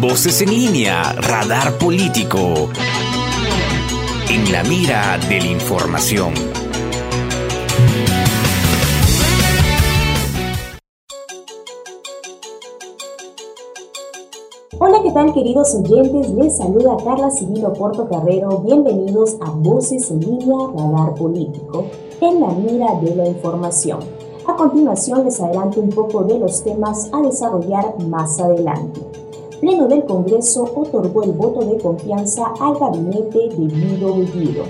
Voces en línea, radar político. En la mira de la información. Hola, ¿qué tal queridos oyentes? Les saluda Carla Civilo Porto Carrero. Bienvenidos a Voces en línea, radar político. En la mira de la información. A continuación les adelanto un poco de los temas a desarrollar más adelante. Pleno del Congreso otorgó el voto de confianza al gabinete de Guido Bellido.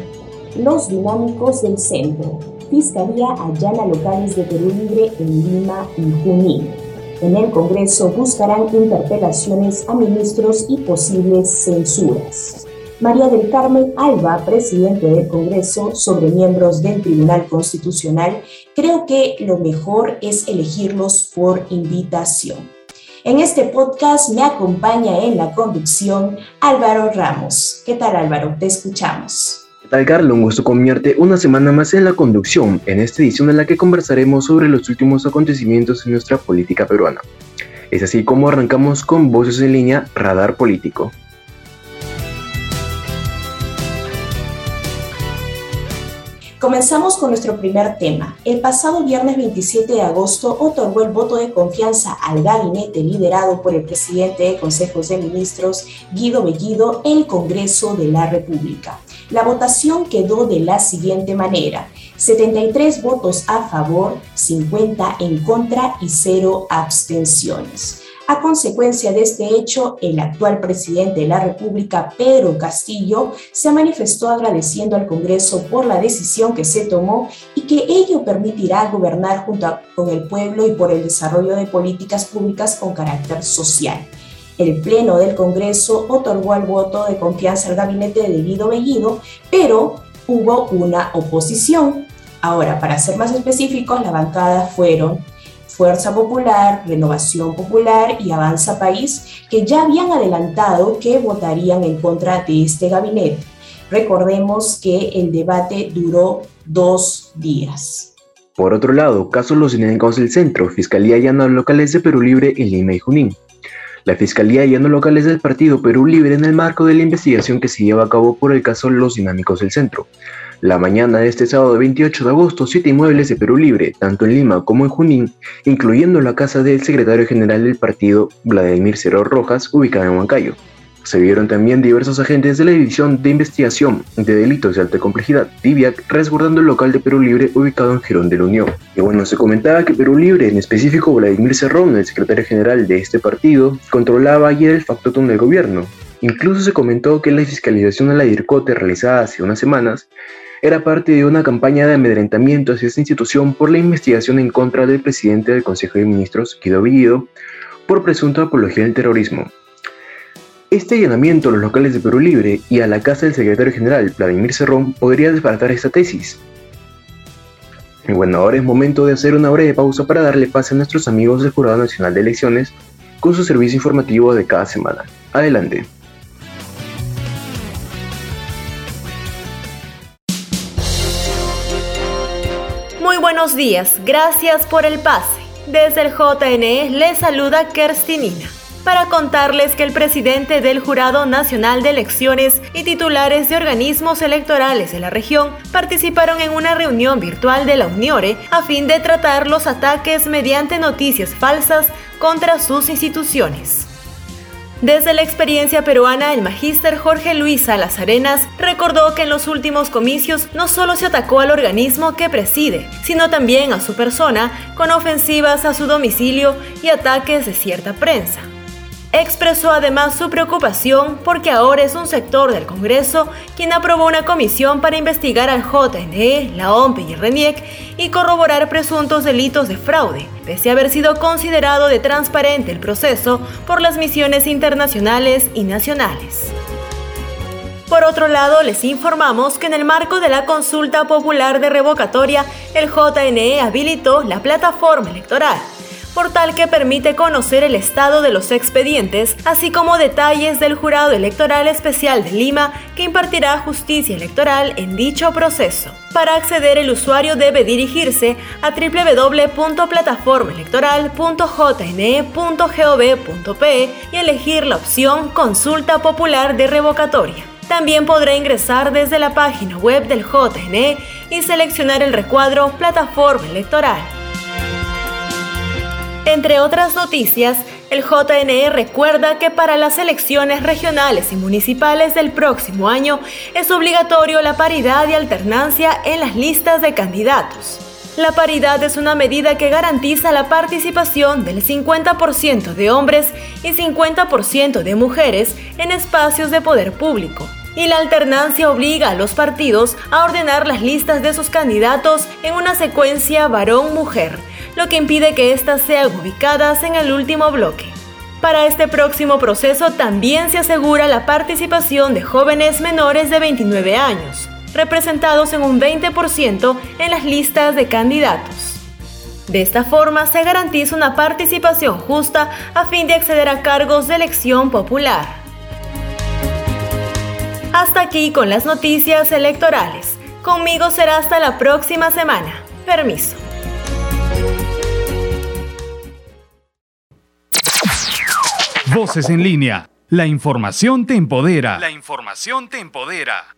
Los dinámicos del centro. Fiscalía allana locales de Perú Libre en Lima y Junín. En el Congreso buscarán interpelaciones a ministros y posibles censuras. María del Carmen Alba, presidente del Congreso, sobre miembros del Tribunal Constitucional, creo que lo mejor es elegirlos por invitación. En este podcast me acompaña en la conducción Álvaro Ramos. ¿Qué tal Álvaro? Te escuchamos. ¿Qué tal Carlos? Un gusto convierte una semana más en la conducción, en esta edición en la que conversaremos sobre los últimos acontecimientos en nuestra política peruana. Es así como arrancamos con Voces en línea Radar Político. Comenzamos con nuestro primer tema. El pasado viernes 27 de agosto otorgó el voto de confianza al gabinete liderado por el presidente de Consejos de Ministros, Guido Bellido, el Congreso de la República. La votación quedó de la siguiente manera. 73 votos a favor, 50 en contra y 0 abstenciones. A consecuencia de este hecho, el actual presidente de la República, Pedro Castillo, se manifestó agradeciendo al Congreso por la decisión que se tomó y que ello permitirá gobernar junto con el pueblo y por el desarrollo de políticas públicas con carácter social. El Pleno del Congreso otorgó el voto de confianza al gabinete de Guido Bellido, pero hubo una oposición. Ahora, para ser más específicos, la bancada fueron Fuerza Popular, Renovación Popular y Avanza País, que ya habían adelantado que votarían en contra de este gabinete. Recordemos que el debate duró dos días. Por otro lado, casos los dinámicos del centro, Fiscalía y locales de Perú Libre en Lima y Junín. La Fiscalía y locales del Partido Perú Libre en el marco de la investigación que se lleva a cabo por el caso Los Dinámicos del Centro la mañana de este sábado 28 de agosto, siete inmuebles de Perú Libre, tanto en Lima como en Junín, incluyendo la casa del secretario general del partido, Vladimir Cero Rojas, ubicada en Huancayo. Se vieron también diversos agentes de la División de Investigación de Delitos de Alta Complejidad, DIVIAC, resguardando el local de Perú Libre ubicado en Girón de la Unión. Y bueno, se comentaba que Perú Libre, en específico Vladimir Cerrón, el secretario general de este partido, controlaba ayer el factotum del gobierno. Incluso se comentó que la fiscalización a la DIRCOTE realizada hace unas semanas era parte de una campaña de amedrentamiento hacia esta institución por la investigación en contra del presidente del Consejo de Ministros, Guido Villido, por presunta apología del terrorismo. Este allanamiento a los locales de Perú Libre y a la casa del secretario general, Vladimir Cerrón, podría desbaratar esta tesis. Y bueno, ahora es momento de hacer una breve pausa para darle pase a nuestros amigos del Jurado Nacional de Elecciones con su servicio informativo de cada semana. Adelante. Buenos días, gracias por el pase. Desde el JNE les saluda Kerstinina para contarles que el presidente del Jurado Nacional de Elecciones y titulares de organismos electorales de la región participaron en una reunión virtual de la UNIORE a fin de tratar los ataques mediante noticias falsas contra sus instituciones. Desde la experiencia peruana, el magíster Jorge Luis Salas Arenas recordó que en los últimos comicios no solo se atacó al organismo que preside, sino también a su persona con ofensivas a su domicilio y ataques de cierta prensa. Expresó además su preocupación porque ahora es un sector del Congreso quien aprobó una comisión para investigar al JNE, la OMP y el RENIEC y corroborar presuntos delitos de fraude, pese a haber sido considerado de transparente el proceso por las misiones internacionales y nacionales. Por otro lado, les informamos que en el marco de la consulta popular de revocatoria, el JNE habilitó la plataforma electoral portal que permite conocer el estado de los expedientes, así como detalles del jurado electoral especial de Lima que impartirá justicia electoral en dicho proceso. Para acceder el usuario debe dirigirse a www.plataformaelectoral.jne.gov.pe y elegir la opción Consulta Popular de Revocatoria. También podrá ingresar desde la página web del JNE y seleccionar el recuadro Plataforma Electoral. Entre otras noticias, el JNE recuerda que para las elecciones regionales y municipales del próximo año es obligatorio la paridad y alternancia en las listas de candidatos. La paridad es una medida que garantiza la participación del 50% de hombres y 50% de mujeres en espacios de poder público. Y la alternancia obliga a los partidos a ordenar las listas de sus candidatos en una secuencia varón-mujer, lo que impide que éstas sean ubicadas en el último bloque. Para este próximo proceso también se asegura la participación de jóvenes menores de 29 años representados en un 20% en las listas de candidatos. De esta forma se garantiza una participación justa a fin de acceder a cargos de elección popular. Hasta aquí con las noticias electorales. Conmigo será hasta la próxima semana. Permiso. Voces en línea. La información te empodera. La información te empodera.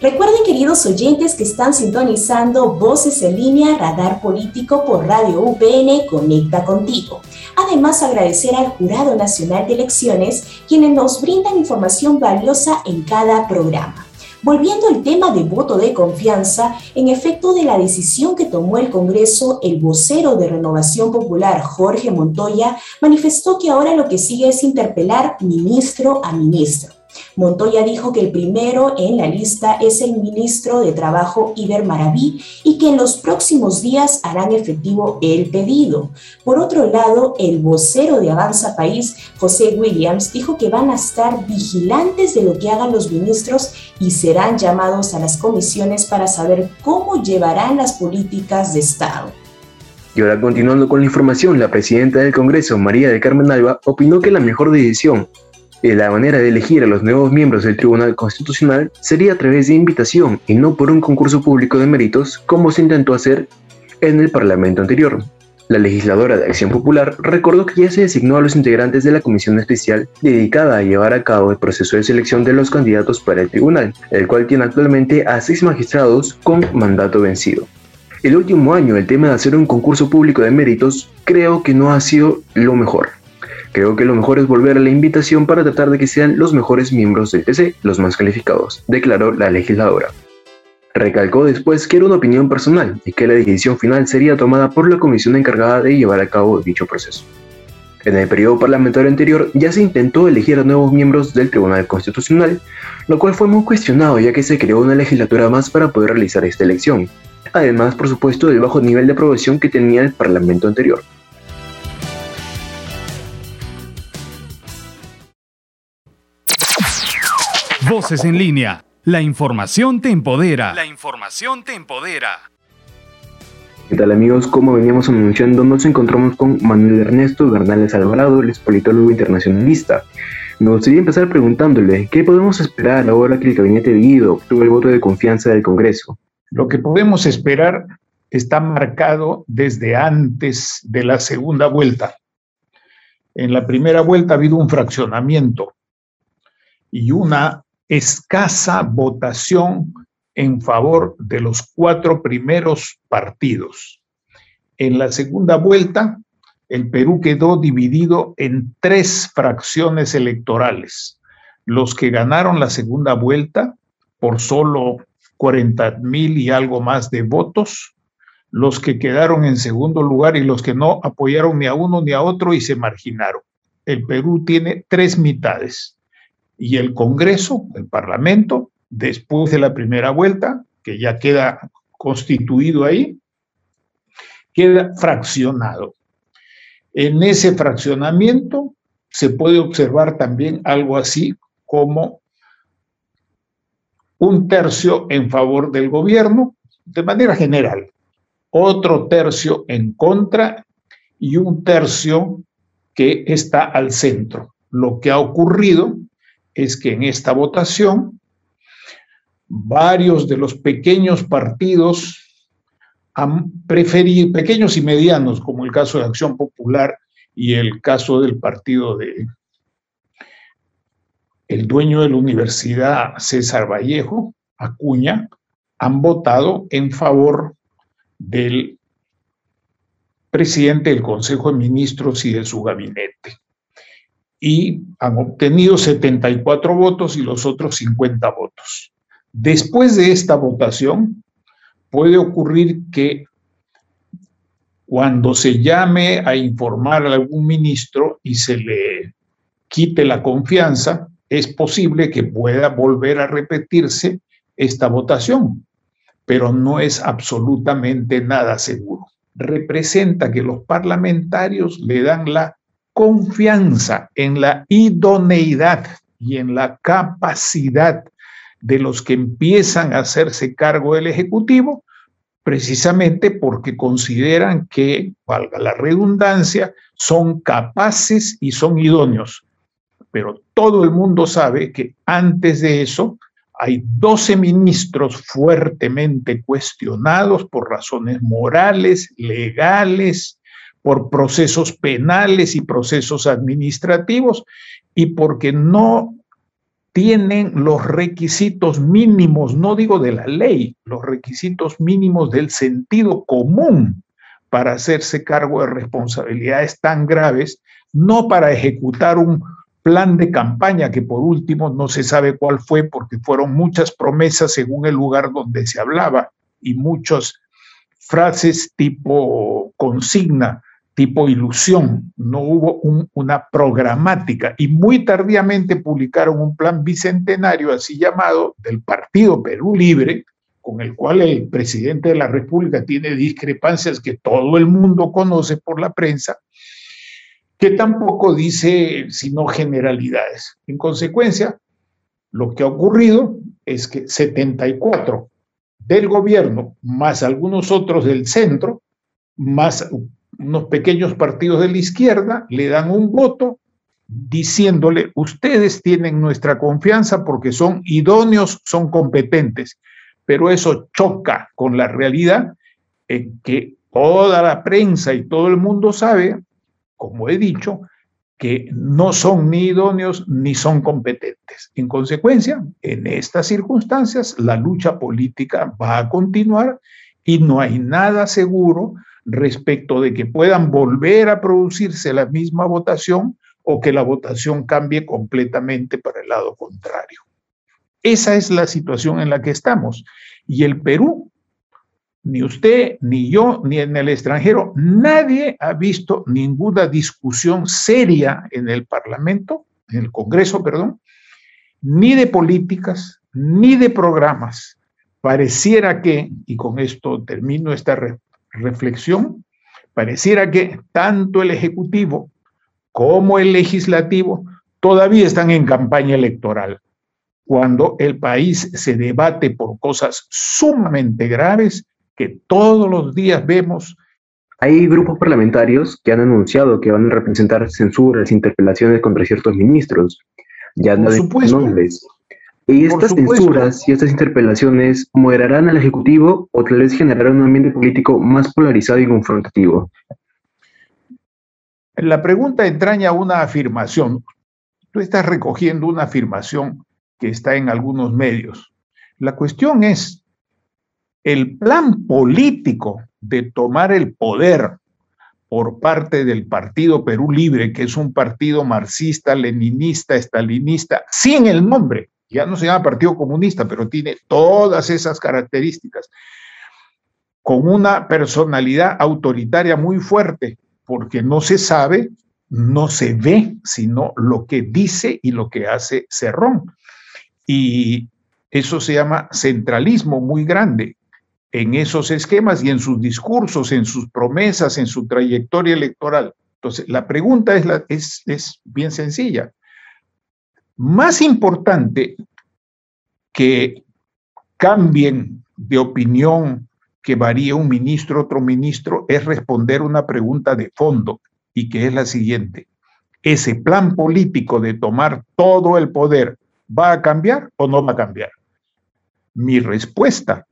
Recuerden, queridos oyentes, que están sintonizando Voces en línea Radar Político por Radio UPN Conecta Contigo. Además, agradecer al Jurado Nacional de Elecciones, quienes nos brindan información valiosa en cada programa. Volviendo al tema de voto de confianza, en efecto de la decisión que tomó el Congreso, el vocero de Renovación Popular, Jorge Montoya, manifestó que ahora lo que sigue es interpelar ministro a ministro. Montoya dijo que el primero en la lista es el ministro de Trabajo Iber Maraví y que en los próximos días harán efectivo el pedido. Por otro lado, el vocero de Avanza País, José Williams, dijo que van a estar vigilantes de lo que hagan los ministros y serán llamados a las comisiones para saber cómo llevarán las políticas de Estado. Y ahora continuando con la información, la presidenta del Congreso, María de Carmen Alba, opinó que la mejor decisión la manera de elegir a los nuevos miembros del Tribunal Constitucional sería a través de invitación y no por un concurso público de méritos como se intentó hacer en el Parlamento anterior. La legisladora de Acción Popular recordó que ya se designó a los integrantes de la comisión especial dedicada a llevar a cabo el proceso de selección de los candidatos para el tribunal, el cual tiene actualmente a seis magistrados con mandato vencido. El último año el tema de hacer un concurso público de méritos creo que no ha sido lo mejor. Creo que lo mejor es volver a la invitación para tratar de que sean los mejores miembros del TC los más calificados, declaró la legisladora. Recalcó después que era una opinión personal y que la decisión final sería tomada por la comisión encargada de llevar a cabo dicho proceso. En el periodo parlamentario anterior ya se intentó elegir a nuevos miembros del Tribunal Constitucional, lo cual fue muy cuestionado ya que se creó una legislatura más para poder realizar esta elección, además por supuesto del bajo nivel de aprobación que tenía el Parlamento anterior. Voces en línea. La información te empodera. La información te empodera. ¿Qué tal amigos? Como veníamos anunciando, nos encontramos con Manuel Ernesto Bernales Alvarado, el politólogo internacionalista. Me gustaría empezar preguntándole, ¿qué podemos esperar ahora que el gabinete de Guido obtuvo el voto de confianza del Congreso? Lo que podemos esperar está marcado desde antes de la segunda vuelta. En la primera vuelta ha habido un fraccionamiento y una escasa votación en favor de los cuatro primeros partidos. En la segunda vuelta, el Perú quedó dividido en tres fracciones electorales. Los que ganaron la segunda vuelta por solo 40 mil y algo más de votos, los que quedaron en segundo lugar y los que no apoyaron ni a uno ni a otro y se marginaron. El Perú tiene tres mitades y el Congreso, el Parlamento, después de la primera vuelta, que ya queda constituido ahí, queda fraccionado. En ese fraccionamiento se puede observar también algo así como un tercio en favor del gobierno, de manera general, otro tercio en contra y un tercio que está al centro. Lo que ha ocurrido es que en esta votación varios de los pequeños partidos han pequeños y medianos, como el caso de Acción Popular y el caso del partido de el dueño de la Universidad César Vallejo, Acuña, han votado en favor del presidente del Consejo de Ministros y de su gabinete. Y han obtenido 74 votos y los otros 50 votos. Después de esta votación, puede ocurrir que cuando se llame a informar a algún ministro y se le quite la confianza, es posible que pueda volver a repetirse esta votación, pero no es absolutamente nada seguro. Representa que los parlamentarios le dan la confianza en la idoneidad y en la capacidad de los que empiezan a hacerse cargo del Ejecutivo, precisamente porque consideran que, valga la redundancia, son capaces y son idóneos. Pero todo el mundo sabe que antes de eso hay 12 ministros fuertemente cuestionados por razones morales, legales, por procesos penales y procesos administrativos y porque no tienen los requisitos mínimos, no digo de la ley, los requisitos mínimos del sentido común para hacerse cargo de responsabilidades tan graves, no para ejecutar un plan de campaña, que por último no se sabe cuál fue porque fueron muchas promesas según el lugar donde se hablaba y muchas frases tipo consigna, tipo ilusión. No hubo una programática y muy tardíamente publicaron un plan bicentenario así llamado del Partido Perú Libre, con el cual el presidente de la República tiene discrepancias que todo el mundo conoce por la prensa, que tampoco dice sino generalidades. En consecuencia, lo que ha ocurrido es que 74 del gobierno, más algunos otros del centro, más unos pequeños partidos de la izquierda, le dan un voto diciéndole, ustedes tienen nuestra confianza porque son idóneos, son competentes, pero eso choca con la realidad en que toda la prensa y todo el mundo sabe como he dicho, que no son ni idóneos ni son competentes. En consecuencia, en estas circunstancias, la lucha política va a continuar y no hay nada seguro respecto de que puedan volver a producirse la misma votación o que la votación cambie completamente para el lado contrario. Esa es la situación en la que estamos. Y el Perú ni usted, ni yo, ni en el extranjero, nadie ha visto ninguna discusión seria en el Parlamento, en el Congreso, perdón, ni de políticas, ni de programas. Pareciera que, y con esto termino esta reflexión, pareciera que tanto el Ejecutivo como el Legislativo todavía están en campaña electoral, cuando el país se debate por cosas sumamente graves que todos los días vemos. Hay grupos parlamentarios que han anunciado que van a representar censuras, interpelaciones contra ciertos ministros. Ya no hay nombres. ¿Y estas censuras y estas interpelaciones moderarán al Ejecutivo o tal vez generarán un ambiente político más polarizado y confrontativo? La pregunta entraña una afirmación. Tú estás recogiendo una afirmación que está en algunos medios. La cuestión es, el plan político de tomar el poder por parte del Partido Perú Libre, que es un partido marxista, leninista, estalinista, sin el nombre, ya no se llama Partido Comunista, pero tiene todas esas características, con una personalidad autoritaria muy fuerte, porque no se sabe, no se ve, sino lo que dice y lo que hace Cerrón. Y eso se llama centralismo muy grande en esos esquemas y en sus discursos, en sus promesas, en su trayectoria electoral. Entonces, la pregunta es, es bien sencilla. Más importante que cambien de opinión, que varíe un ministro, otro ministro, es responder una pregunta de fondo y que es la siguiente. ¿Ese plan político de tomar todo el poder va a cambiar o no va a cambiar? Mi respuesta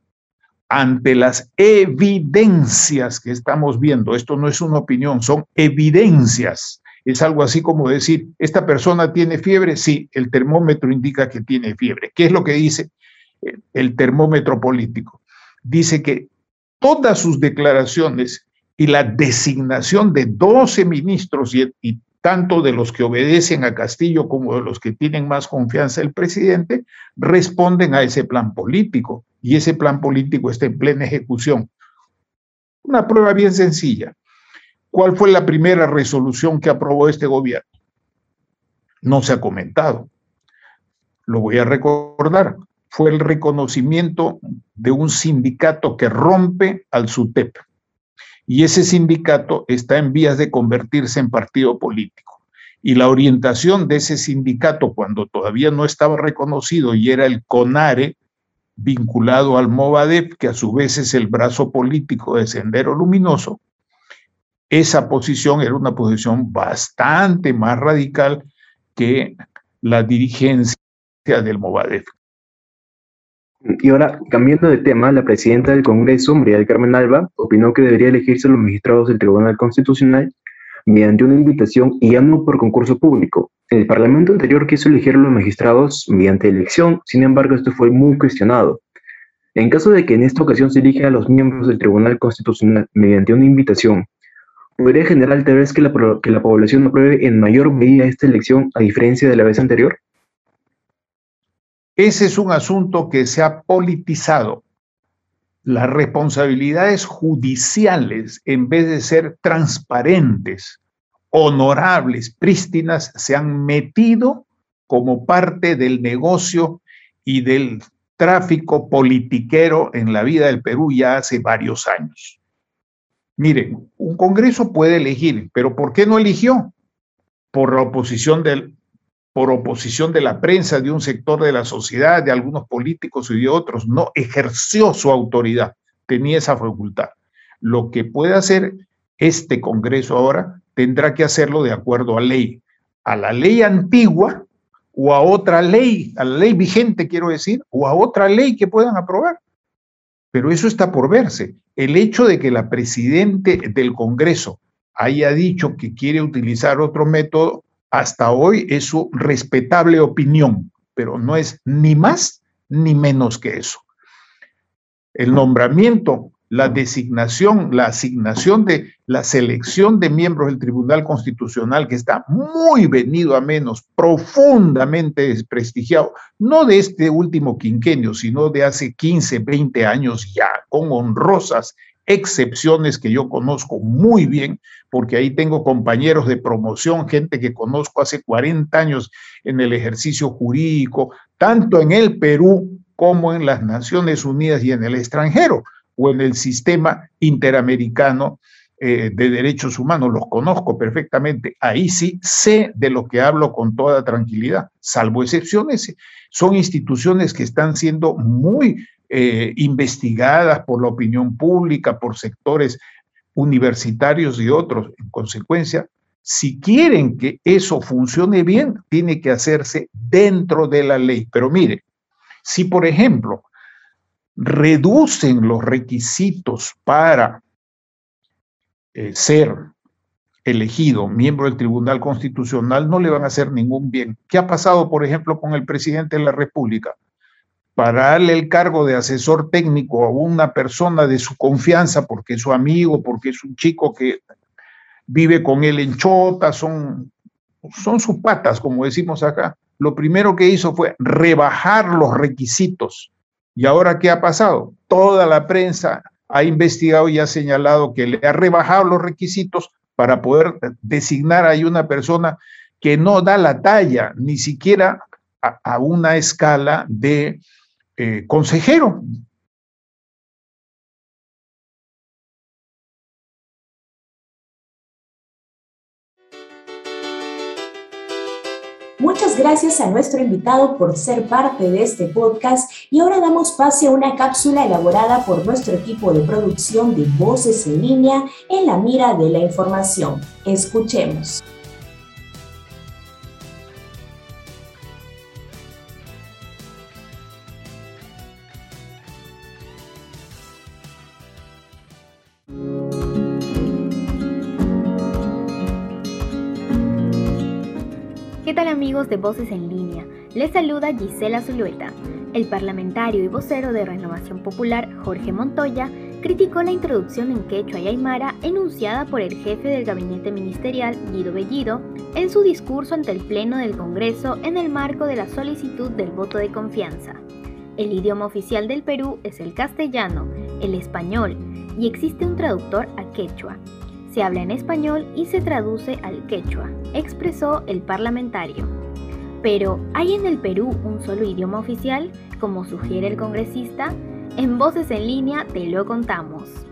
ante las evidencias que estamos viendo, esto no es una opinión, son evidencias. Es algo así como decir, esta persona tiene fiebre, sí, el termómetro indica que tiene fiebre. ¿Qué es lo que dice el termómetro político? Dice que todas sus declaraciones y la designación de 12 ministros y, tanto de los que obedecen a Castillo como de los que tienen más confianza el presidente, responden a ese plan político y ese plan político está en plena ejecución. Una prueba bien sencilla. ¿Cuál fue la primera resolución que aprobó este gobierno? No se ha comentado. Lo voy a recordar. Fue el reconocimiento de un sindicato que rompe al SUTEP y ese sindicato está en vías de convertirse en partido político. Y la orientación de ese sindicato, cuando todavía no estaba reconocido y era el CONARE, vinculado al Movadep, que a su vez es el brazo político de Sendero Luminoso, esa posición era una posición bastante más radical que la dirigencia del Movadep. Y ahora, cambiando de tema, la presidenta del Congreso, María del Carmen Alba, opinó que debería elegirse los magistrados del Tribunal Constitucional mediante una invitación y ya no por concurso público. El Parlamento anterior quiso elegir a los magistrados mediante elección, sin embargo, esto fue muy cuestionado. En caso de que en esta ocasión se elija a los miembros del Tribunal Constitucional mediante una invitación, ¿podría generar tal vez que la, que la población apruebe en mayor medida esta elección a diferencia de la vez anterior? Ese es un asunto que se ha politizado. Las responsabilidades judiciales, en vez de ser transparentes, honorables, prístinas, se han metido como parte del negocio y del tráfico politiquero en la vida del Perú ya hace varios años. Miren, un Congreso puede elegir, pero ¿por qué no eligió? Por la oposición del, por oposición de la prensa, de un sector de la sociedad, de algunos políticos y de otros, no ejerció su autoridad, tenía esa facultad. Lo que puede hacer este Congreso ahora tendrá que hacerlo de acuerdo a ley, a la ley antigua o a otra ley, a la ley vigente quiero decir, o a otra ley que puedan aprobar. Pero eso está por verse. El hecho de que la presidente del Congreso haya dicho que quiere utilizar otro método hasta hoy es su respetable opinión, pero no es ni más ni menos que eso. El nombramiento, la designación, la asignación de la selección de miembros del Tribunal Constitucional, que está muy venido a menos, profundamente desprestigiado, no de este último quinquenio, sino de hace 15, 20 años ya, con honrosas excepciones que yo conozco muy bien, porque ahí tengo compañeros de promoción, gente que conozco hace 40 años en el ejercicio jurídico, tanto en el Perú como en las Naciones Unidas y en el extranjero, o en el sistema interamericano eh, de derechos humanos, los conozco perfectamente. Ahí sí sé de lo que hablo con toda tranquilidad, salvo excepciones. Son instituciones que están siendo muy eh, investigadas por la opinión pública, por sectores universitarios y otros. En consecuencia, si quieren que eso funcione bien, tiene que hacerse dentro de la ley. Pero mire, si por ejemplo reducen los requisitos para eh, ser elegido miembro del Tribunal Constitucional, no le van a hacer ningún bien. ¿Qué ha pasado, por ejemplo, con el presidente de la República? para darle el cargo de asesor técnico a una persona de su confianza, porque es su amigo, porque es un chico que vive con él en chota, son, son sus patas, como decimos acá. Lo primero que hizo fue rebajar los requisitos. ¿Y ahora qué ha pasado? Toda la prensa ha investigado y ha señalado que le ha rebajado los requisitos para poder designar a una persona que no da la talla, ni siquiera a una escala de eh, consejero. Muchas gracias a nuestro invitado por ser parte de este podcast Y ahora damos pase a una cápsula elaborada por nuestro equipo de producción de Voces en línea en la mira de la información. Escuchemos. De Voces en línea? Les saluda Gisela Zulueta. El parlamentario y vocero de Renovación Popular, Jorge Montoya, criticó la introducción en quechua y aymara enunciada por el jefe del gabinete ministerial, Guido Bellido, en su discurso ante el Pleno del Congreso en el marco de la solicitud del voto de confianza. El idioma oficial del Perú es el castellano, el español, y existe un traductor a quechua. Se habla en español y se traduce al quechua, expresó el parlamentario. Pero, ¿hay en el Perú un solo idioma oficial, como sugiere el congresista? En Voces en línea te lo contamos.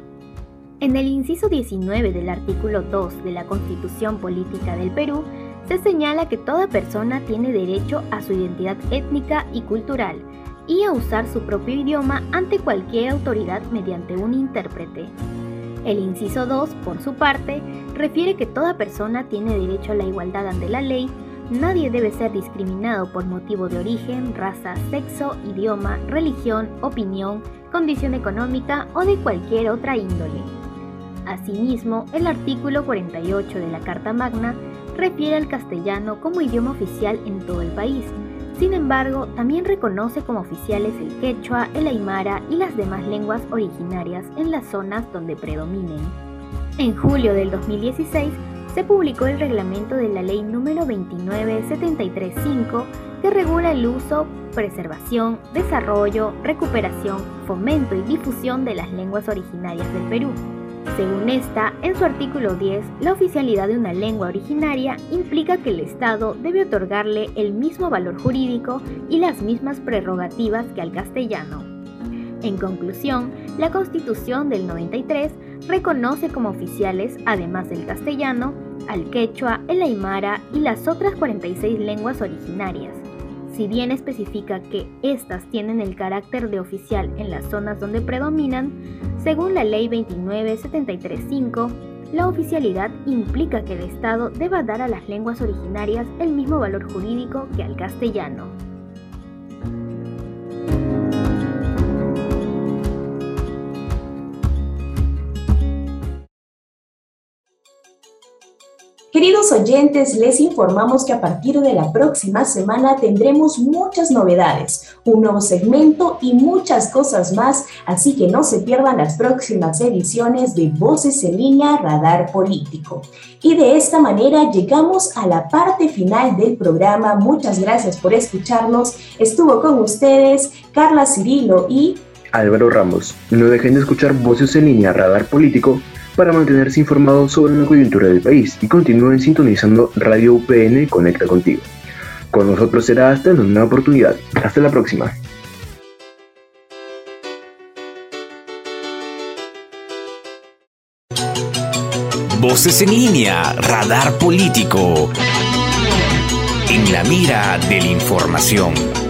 En el inciso 19 del artículo 2 de la Constitución Política del Perú, se señala que toda persona tiene derecho a su identidad étnica y cultural y a usar su propio idioma ante cualquier autoridad mediante un intérprete. El inciso 2, por su parte, refiere que toda persona tiene derecho a la igualdad ante la ley, nadie debe ser discriminado por motivo de origen, raza, sexo, idioma, religión, opinión, condición económica o de cualquier otra índole. Asimismo, el artículo 48 de la Carta Magna refiere al castellano como idioma oficial en todo el país, sin embargo, también reconoce como oficiales el quechua, el aymara y las demás lenguas originarias en las zonas donde predominen. En julio del 2016 se publicó el reglamento de la Ley número 29735 que regula el uso, preservación, desarrollo, recuperación, fomento y difusión de las lenguas originarias del Perú. Según esta, en su artículo 10, la oficialidad de una lengua originaria implica que el Estado debe otorgarle el mismo valor jurídico y las mismas prerrogativas que al castellano. En conclusión, la Constitución del 93 reconoce como oficiales, además del castellano, al quechua, el aymara y las otras 46 lenguas originarias. Si bien especifica que éstas tienen el carácter de oficial en las zonas donde predominan, según la Ley 29735, la oficialidad implica que el Estado deba dar a las lenguas originarias el mismo valor jurídico que al castellano. Queridos oyentes, les informamos que a partir de la próxima semana tendremos muchas novedades, un nuevo segmento y muchas cosas más, así que no se pierdan las próximas ediciones de Voces en línea Radar Político. Y de esta manera llegamos a la parte final del programa. Muchas gracias por escucharnos. Estuvo con ustedes Carla Cirilo y Álvaro Ramos. No dejen de escuchar Voces en línea Radar Político para mantenerse informados sobre la coyuntura del país y continúen sintonizando Radio UPN Conecta contigo. Con nosotros será hasta en una oportunidad. Hasta la próxima. Voces en línea, radar político. En la mira de la información.